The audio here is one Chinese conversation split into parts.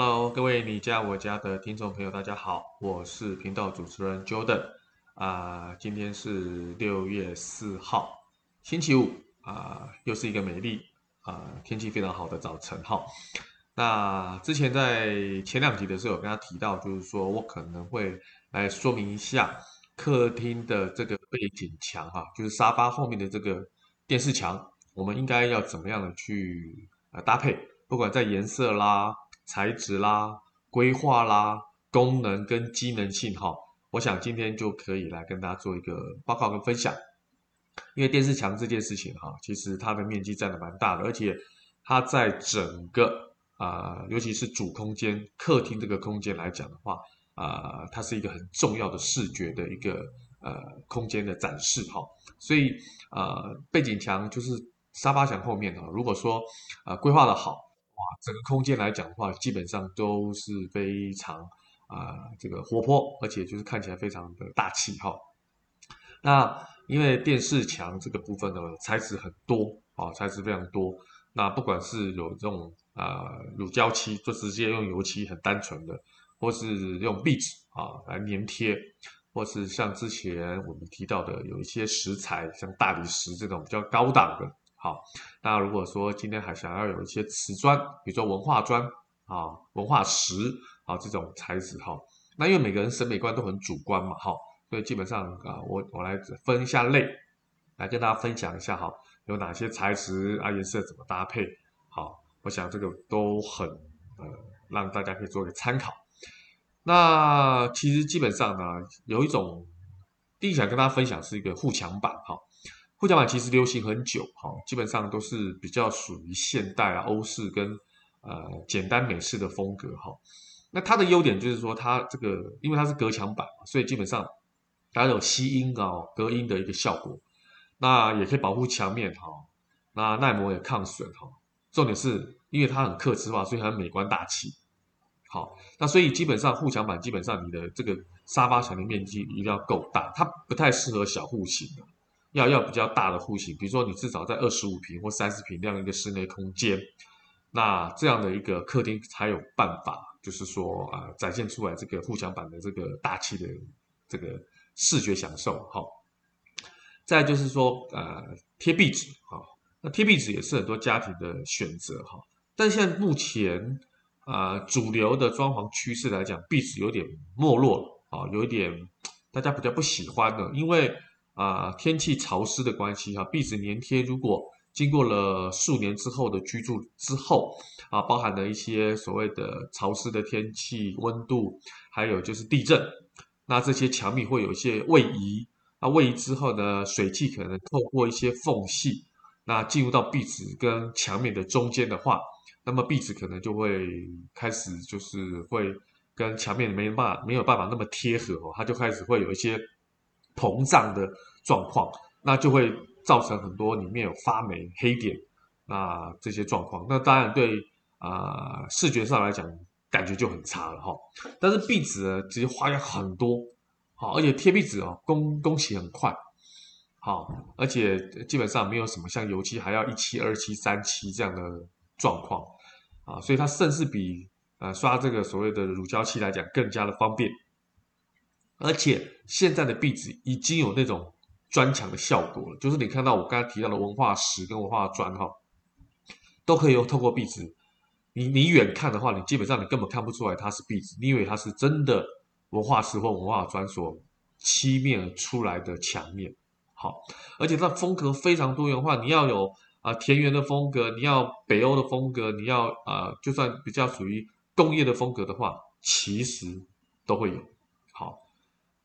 Hello，各位你家我家的听众朋友，大家好，我是频道主持人 Jordan 啊、今天是六月四号，星期五啊、又是一个美丽啊、天气非常好的早晨哈。那之前在前两集的时候，有跟他提到，就是说我可能会来说明一下客厅的这个背景墙哈，就是沙发后面的这个电视墙，我们应该要怎么样的去呃搭配，不管在颜色啦。材质啦、规划啦、功能跟机能性哈，我想今天就可以来跟大家做一个报告跟分享。因为电视墙这件事情哈，其实它的面积占的蛮大的，而且它在整个啊、尤其是主空间客厅这个空间来讲的话啊、呃，它是一个很重要的视觉的一个呃空间的展示哈。所以呃，背景墙就是沙发墙后面哈，如果说、呃、规划的好。哇，整个空间来讲的话，基本上都是非常啊、这个活泼，而且就是看起来非常的大气哈。那因为电视墙这个部分的材质很多啊，材质非常多。那不管是有这种啊、呃、乳胶漆，就直接用油漆很单纯的，或是用壁纸啊来粘贴，或是像之前我们提到的有一些石材，像大理石这种比较高档的。好，那如果说今天还想要有一些瓷砖，比如说文化砖啊、文化石啊这种材质哈，那因为每个人审美观都很主观嘛，哈，所以基本上啊，我我来分一下类，来跟大家分享一下哈，有哪些材质啊，颜色怎么搭配，好，我想这个都很呃，让大家可以做一个参考。那其实基本上呢，有一种第一想跟大家分享是一个护墙板哈。护墙板其实流行很久，哈，基本上都是比较属于现代啊、欧式跟呃简单美式的风格，哈。那它的优点就是说，它这个因为它是隔墙板，所以基本上它有吸音啊、隔音的一个效果。那也可以保护墙面，哈。那耐磨也抗损，哈。重点是因为它很克制化，所以很美观大气。好，那所以基本上护墙板基本上你的这个沙发墙的面积一定要够大，它不太适合小户型的。要要比较大的户型，比如说你至少在二十五平或三十平这样一个室内空间，那这样的一个客厅才有办法，就是说啊、展现出来这个护墙板的这个大气的这个视觉享受哈。再就是说呃贴壁纸哈，那贴壁纸也是很多家庭的选择哈，但现在目前啊、主流的装潢趋势来讲，壁纸有点没落了啊，有一点大家比较不喜欢的，因为。啊，天气潮湿的关系哈，壁纸粘贴如果经过了数年之后的居住之后啊，包含了一些所谓的潮湿的天气、温度，还有就是地震，那这些墙面会有一些位移，那位移之后呢，水汽可能透过一些缝隙，那进入到壁纸跟墙面的中间的话，那么壁纸可能就会开始就是会跟墙面没办法没有办法那么贴合哦，它就开始会有一些。膨胀的状况，那就会造成很多里面有发霉、黑点，那这些状况，那当然对啊、视觉上来讲感觉就很差了哈。但是壁纸呢，其实花样很多，好，而且贴壁纸哦，工工期很快，好，而且基本上没有什么像油漆还要一漆、二漆、三漆这样的状况啊，所以它甚至比呃刷这个所谓的乳胶漆来讲更加的方便。而且现在的壁纸已经有那种砖墙的效果了，就是你看到我刚才提到的文化石跟文化砖哈，都可以用透过壁纸，你你远看的话，你基本上你根本看不出来它是壁纸，你以为它是真的文化石或文化砖所漆面出来的墙面。好，而且它风格非常多元化，你要有啊、田园的风格，你要北欧的风格，你要啊、就算比较属于工业的风格的话，其实都会有。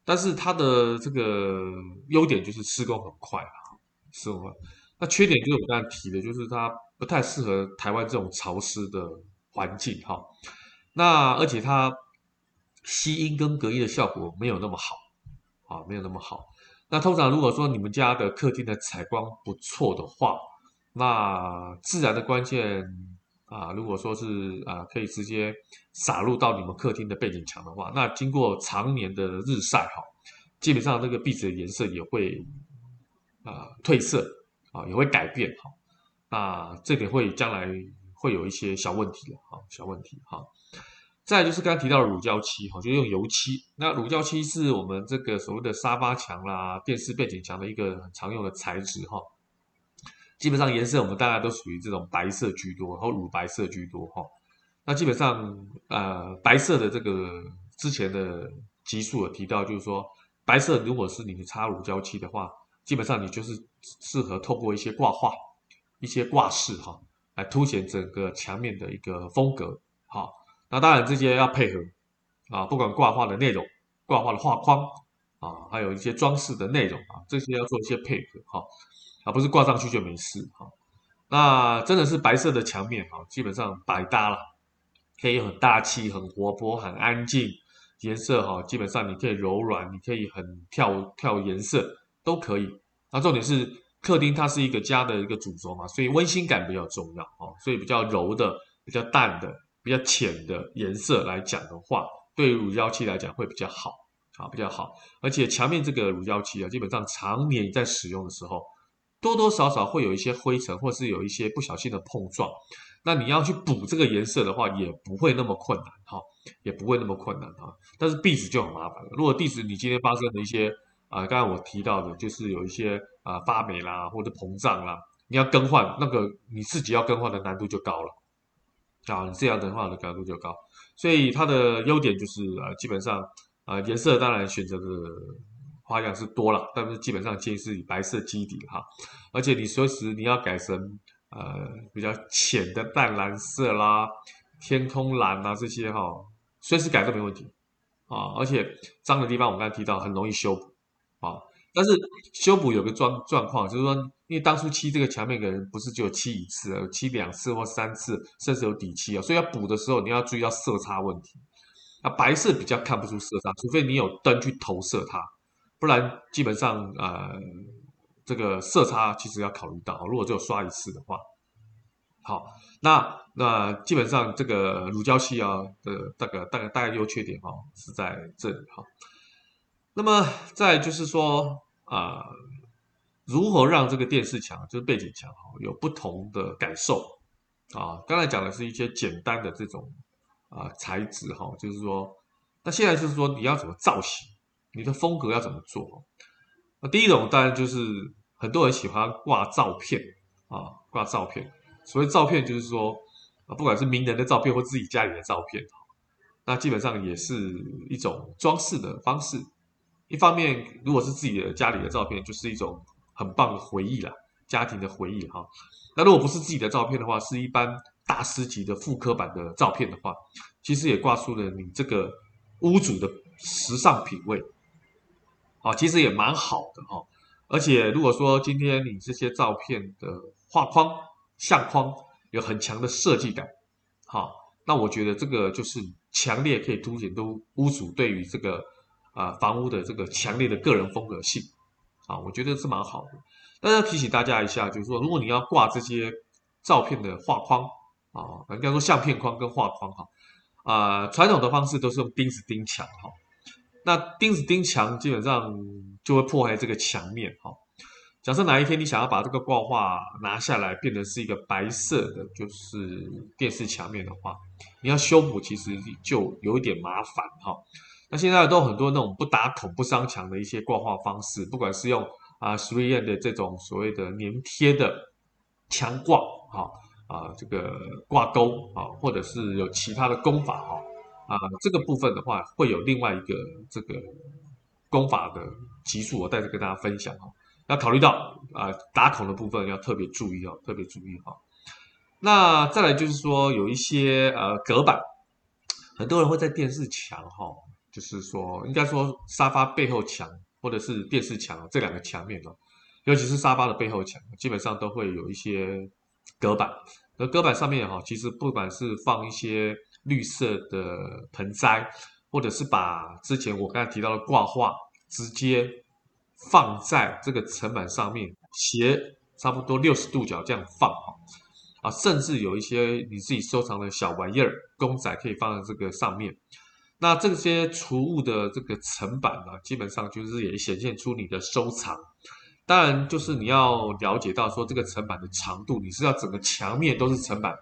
但是它的这个优点就是施工很快啊，施工快。那缺点就是我刚才提的，就是它不太适合台湾这种潮湿的环境哈。那而且它吸音跟隔音的效果没有那么好，啊，没有那么好。那通常如果说你们家的客厅的采光不错的话，那自然的光线啊，如果说是啊，可以直接。洒入到你们客厅的背景墙的话，那经过常年的日晒哈，基本上这个壁纸的颜色也会啊、褪色啊，也会改变哈。那这点会将来会有一些小问题的哈，小问题哈。再就是刚刚提到乳胶漆哈，就用油漆。那乳胶漆是我们这个所谓的沙发墙啦、电视背景墙的一个很常用的材质哈。基本上颜色我们大家都属于这种白色居多，或乳白色居多哈。那基本上呃白色的这个之前的集数有提到，就是说白色如果是你擦乳胶漆的话，基本上你就是适合透过一些挂画、一些挂饰哈，来凸显整个墙面的一个风格哈。那当然这些要配合啊，不管挂画的内容、挂画的画框啊，还有一些装饰的内容啊，这些要做一些配合哈。啊，不是挂上去就没事哈。那真的是白色的墙面哈，基本上百搭了，可以很大气、很活泼、很安静。颜色哈，基本上你可以柔软，你可以很跳跳颜色都可以。那重点是客厅它是一个家的一个主轴嘛，所以温馨感比较重要哦。所以比较柔的、比较淡的、比较浅的颜色来讲的话，对于乳胶漆来讲会比较好啊，比较好。而且墙面这个乳胶漆啊，基本上常年在使用的时候。多多少少会有一些灰尘，或是有一些不小心的碰撞，那你要去补这个颜色的话，也不会那么困难哈，也不会那么困难哈。但是壁纸就很麻烦了。如果地址你今天发生了一些啊、呃，刚才我提到的，就是有一些啊、发霉啦，或者膨胀啦，你要更换，那个你自己要更换的难度就高了啊，你这样的话的难度就高。所以它的优点就是呃，基本上啊、颜色当然选择的。花样是多了，但是基本上建议是以白色基底哈，而且你随时你要改成呃比较浅的淡蓝色啦、天空蓝啊这些哈，随时改都没问题啊。而且脏的地方我刚才提到很容易修补啊，但是修补有个状状况，就是说因为当初漆这个墙面可能不是只有漆一次，有漆两次或三次，甚至有底漆啊，所以要补的时候你要注意到色差问题。啊，白色比较看不出色差，除非你有灯去投射它。不然基本上呃，这个色差其实要考虑到，如果只有刷一次的话，好，那那基本上这个乳胶漆啊的大概大概大概优缺点哈是在这里哈。那么再就是说啊、如何让这个电视墙就是背景墙哈有不同的感受啊？刚才讲的是一些简单的这种啊材质哈，就是说，那现在就是说你要怎么造型？你的风格要怎么做？那第一种当然就是很多人喜欢挂照片啊，挂照片。所谓照片就是说啊，不管是名人的照片或自己家里的照片，那基本上也是一种装饰的方式。一方面，如果是自己的家里的照片，就是一种很棒的回忆啦，家庭的回忆哈。那如果不是自己的照片的话，是一般大师级的复刻版的照片的话，其实也挂出了你这个屋主的时尚品味。啊，其实也蛮好的哈，而且如果说今天你这些照片的画框、相框有很强的设计感，好，那我觉得这个就是强烈可以凸显出屋主对于这个啊房屋的这个强烈的个人风格性，啊，我觉得是蛮好的。但是要提醒大家一下，就是说，如果你要挂这些照片的画框啊，应该说相片框跟画框哈，啊，传统的方式都是用钉子钉墙哈。那钉子钉墙基本上就会破坏这个墙面哈。假设哪一天你想要把这个挂画拿下来，变成是一个白色的，就是电视墙面的话，你要修补其实就有一点麻烦哈。那现在都很多那种不打孔不伤墙的一些挂画方式，不管是用啊 3M 的这种所谓的粘贴的墙挂哈啊这个挂钩啊，或者是有其他的工法哈。啊，这个部分的话，会有另外一个这个功法的集数，我待会跟大家分享哈。要考虑到啊，打孔的部分要特别注意哦，特别注意哈。那再来就是说，有一些呃隔板，很多人会在电视墙哈，就是说应该说沙发背后墙或者是电视墙这两个墙面哦，尤其是沙发的背后墙，基本上都会有一些隔板。那隔板上面哈，其实不管是放一些。绿色的盆栽，或者是把之前我刚才提到的挂画直接放在这个层板上面，斜差不多六十度角这样放啊，甚至有一些你自己收藏的小玩意儿，公仔可以放在这个上面。那这些储物的这个层板呢，基本上就是也显现出你的收藏。当然，就是你要了解到说这个层板的长度，你是要整个墙面都是层板。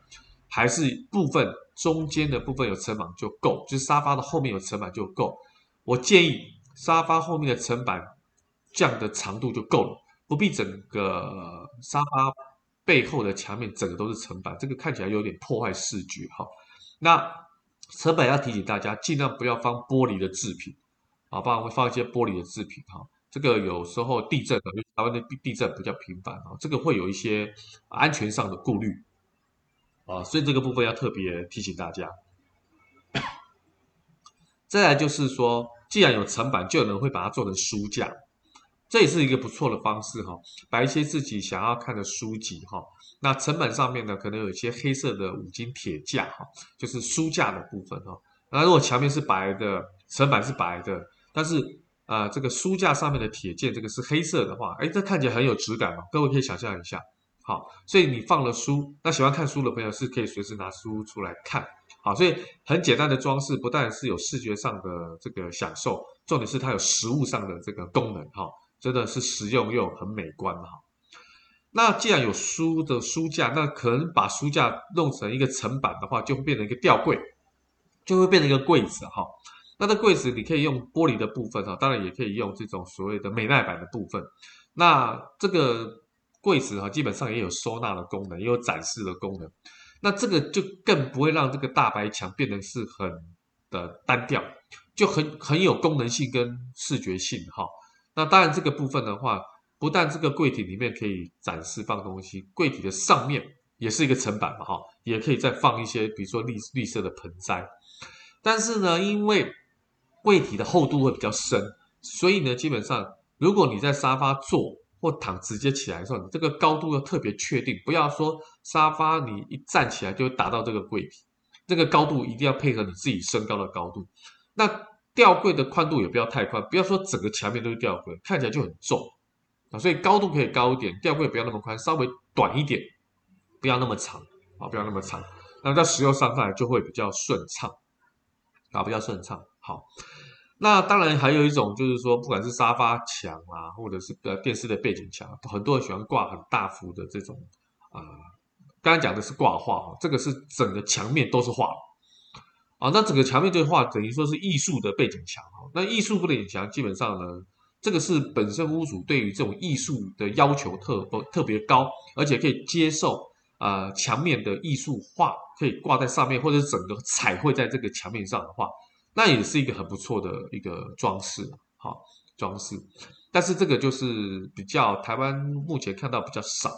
还是部分中间的部分有层板就够，就是沙发的后面有层板就够。我建议沙发后面的层板这样的长度就够了，不必整个沙发背后的墙面整个都是层板，这个看起来有点破坏视觉哈。那层板要提醒大家，尽量不要放玻璃的制品啊，不然会放一些玻璃的制品哈。这个有时候地震的，台湾的地震比较频繁啊，这个会有一些安全上的顾虑啊，所以这个部分要特别提醒大家。再来就是说，既然有层板，就有人会把它做成书架，这也是一个不错的方式哈，摆一些自己想要看的书籍哈。那层板上面呢，可能有一些黑色的五金铁架哈，就是书架的部分哈。那如果墙面是白的，层板是白的，但是啊、呃，这个书架上面的铁件，这个是黑色的话，哎，这看起来很有质感嘛。各位可以想象一下，好，所以你放了书，那喜欢看书的朋友是可以随时拿书出来看，好，所以很简单的装饰，不但是有视觉上的这个享受，重点是它有实物上的这个功能，哈，真的是实用又很美观哈。那既然有书的书架，那可能把书架弄成一个层板的话，就会变成一个吊柜，就会变成一个柜子哈。那这柜子你可以用玻璃的部分哈，当然也可以用这种所谓的美耐板的部分。那这个柜子哈，基本上也有收纳的功能，也有展示的功能。那这个就更不会让这个大白墙变得是很的单调，就很很有功能性跟视觉性哈。那当然这个部分的话，不但这个柜体里面可以展示放东西，柜体的上面也是一个层板嘛哈，也可以再放一些比如说绿绿色的盆栽。但是呢，因为柜体的厚度会比较深，所以呢，基本上如果你在沙发坐或躺直接起来的时候，你这个高度要特别确定，不要说沙发你一站起来就会达到这个柜体，这个高度一定要配合你自己身高的高度。那吊柜的宽度也不要太宽，不要说整个墙面都是吊柜，看起来就很重啊。所以高度可以高一点，吊柜不要那么宽，稍微短一点，不要那么长啊，不要那么长，那在使用上看来就会比较顺畅啊，比较顺畅。好，那当然还有一种就是说，不管是沙发墙啊，或者是呃电视的背景墙，很多人喜欢挂很大幅的这种啊、呃，刚才讲的是挂画，这个是整个墙面都是画啊，那整个墙面这画等于说是艺术的背景墙哈。那艺术背景墙基本上呢，这个是本身屋主对于这种艺术的要求特不特别高，而且可以接受啊、墙面的艺术画可以挂在上面，或者是整个彩绘在这个墙面上的话。那也是一个很不错的一个装饰，好装饰，但是这个就是比较台湾目前看到比较少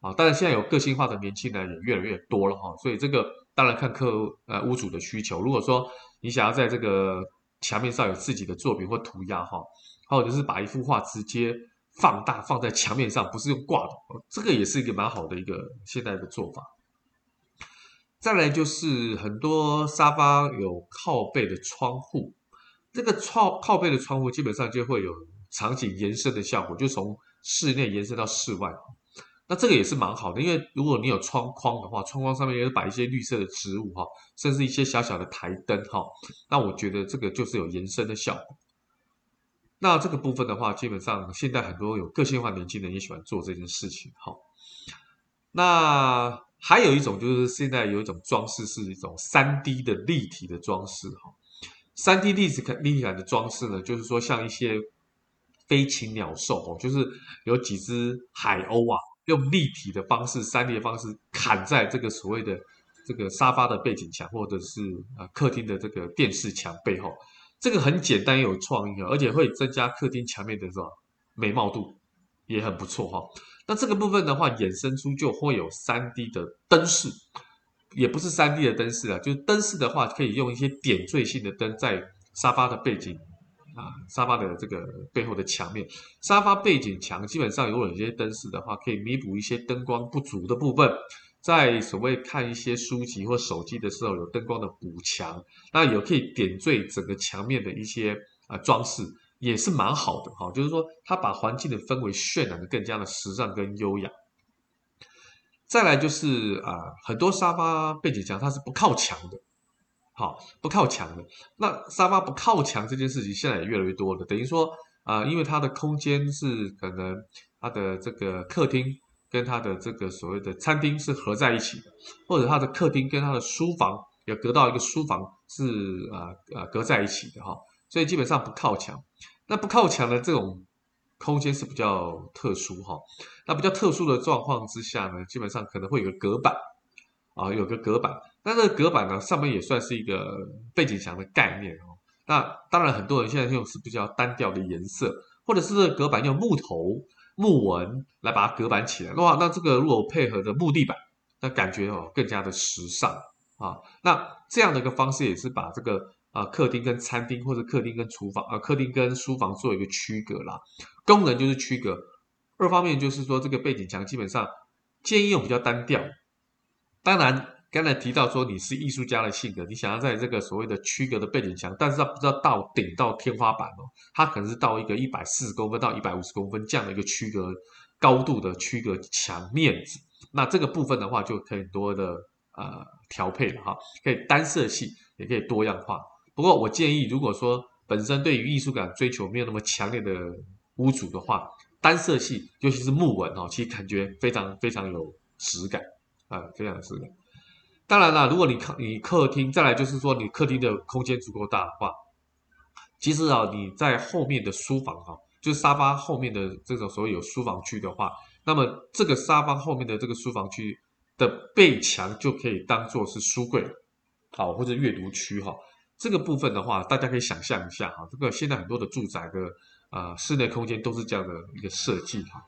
啊，当然现在有个性化的年轻人也越来越多了哈，所以这个当然看客呃屋主的需求，如果说你想要在这个墙面上有自己的作品或涂鸦哈，或者是把一幅画直接放大放在墙面上，不是用挂的，这个也是一个蛮好的一个现在的做法。再来就是很多沙发有靠背的窗户，这个靠靠背的窗户基本上就会有场景延伸的效果，就从室内延伸到室外。那这个也是蛮好的，因为如果你有窗框的话，窗框上面也是摆一些绿色的植物哈，甚至一些小小的台灯哈。那我觉得这个就是有延伸的效果。那这个部分的话，基本上现在很多有个性化年轻人也喜欢做这件事情哈。那。还有一种就是现在有一种装饰是一种三 D 的立体的装饰哈，三 D 立体感立体感的装饰呢，就是说像一些飞禽鸟兽哦，就是有几只海鸥啊，用立体的方式、三 D 的方式砍在这个所谓的这个沙发的背景墙或者是啊客厅的这个电视墙背后，这个很简单有创意啊，而且会增加客厅墙面的什么美貌度，也很不错哈。那这个部分的话，衍生出就会有三 D 的灯饰，也不是三 D 的灯饰啊，就是灯饰的话，可以用一些点缀性的灯在沙发的背景啊，沙发的这个背后的墙面，沙发背景墙基本上如果有些灯饰的话，可以弥补一些灯光不足的部分，在所谓看一些书籍或手机的时候，有灯光的补强，那也可以点缀整个墙面的一些啊装饰。也是蛮好的哈，就是说它把环境的氛围渲染的更加的时尚跟优雅。再来就是啊，很多沙发背景墙它是不靠墙的，好，不靠墙的。那沙发不靠墙这件事情现在也越来越多了，等于说啊，因为它的空间是可能它的这个客厅跟它的这个所谓的餐厅是合在一起的，或者他的客厅跟他的书房有隔到一个书房是啊啊隔在一起的哈，所以基本上不靠墙。那不靠墙的这种空间是比较特殊哈。那比较特殊的状况之下呢，基本上可能会有个隔板啊，有个隔板。那这个隔板呢，上面也算是一个背景墙的概念哦。那当然，很多人现在用是比较单调的颜色，或者是这个隔板用木头。木纹来把它隔板起来，哇，那这个如果配合的木地板，那感觉哦更加的时尚啊。那这样的一个方式也是把这个啊客厅跟餐厅或者客厅跟厨房啊客厅跟书房做一个区隔啦。功能就是区隔，二方面就是说这个背景墙基本上建议用比较单调，当然。刚才提到说你是艺术家的性格，你想要在这个所谓的区隔的背景墙，但是它不知道到顶到天花板哦，它可能是到一个一百四十公分到一百五十公分这样的一个区隔高度的区隔墙面子，那这个部分的话就可以多的呃调配了哈，可以单色系，也可以多样化。不过我建议，如果说本身对于艺术感追求没有那么强烈的屋主的话，单色系尤其是木纹哦，其实感觉非常非常有质感啊，非常有质感。当然啦，如果你客你客厅再来就是说你客厅的空间足够大的话，其实啊你在后面的书房哈，就是沙发后面的这种所谓有书房区的话，那么这个沙发后面的这个书房区的背墙就可以当做是书柜，好或者阅读区哈。这个部分的话，大家可以想象一下哈，这个现在很多的住宅的、呃、室内空间都是这样的一个设计哈。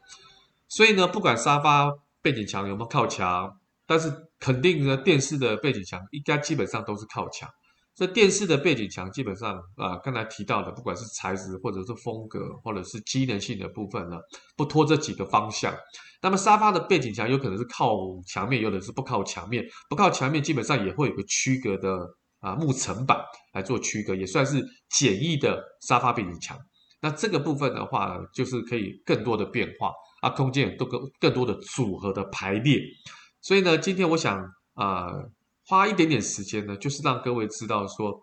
所以呢，不管沙发背景墙有没有靠墙。但是肯定呢，电视的背景墙应该基本上都是靠墙。这电视的背景墙基本上啊，刚才提到的，不管是材质或者是风格，或者是机能性的部分呢，不脱这几个方向。那么沙发的背景墙有可能是靠墙面，有的是不靠墙面。不靠墙面基本上也会有个区隔的啊木层板来做区隔，也算是简易的沙发背景墙。那这个部分的话，就是可以更多的变化啊，空间都更更多的组合的排列。所以呢，今天我想啊、花一点点时间呢，就是让各位知道说，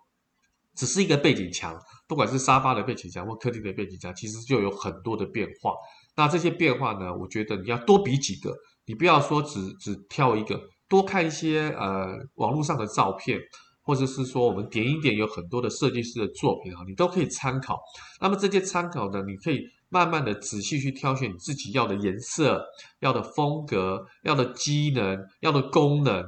只是一个背景墙，不管是沙发的背景墙或客厅的背景墙，其实就有很多的变化。那这些变化呢，我觉得你要多比几个，你不要说只只挑一个，多看一些呃网络上的照片，或者是说我们点一点有很多的设计师的作品啊，你都可以参考。那么这些参考呢，你可以。慢慢的仔细去挑选你自己要的颜色、要的风格、要的机能、要的功能，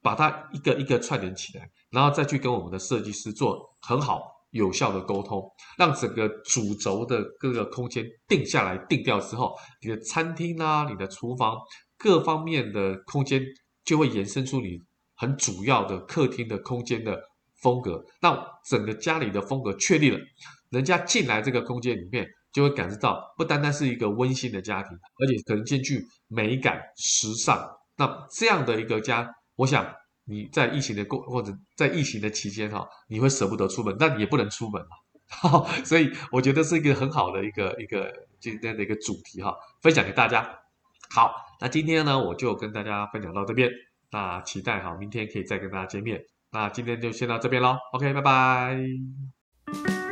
把它一个一个串联起来，然后再去跟我们的设计师做很好有效的沟通，让整个主轴的各个空间定下来、定调之后，你的餐厅啊、你的厨房各方面的空间就会延伸出你很主要的客厅的空间的风格，那整个家里的风格确立了，人家进来这个空间里面。就会感受到，不单单是一个温馨的家庭，而且可能兼具美感、时尚。那这样的一个家，我想你在疫情的过或者在疫情的期间哈，你会舍不得出门，但你也不能出门嘛。所以我觉得是一个很好的一个一个今天的一个主题哈，分享给大家。好，那今天呢，我就跟大家分享到这边。那期待好明天可以再跟大家见面。那今天就先到这边喽 ok 拜拜。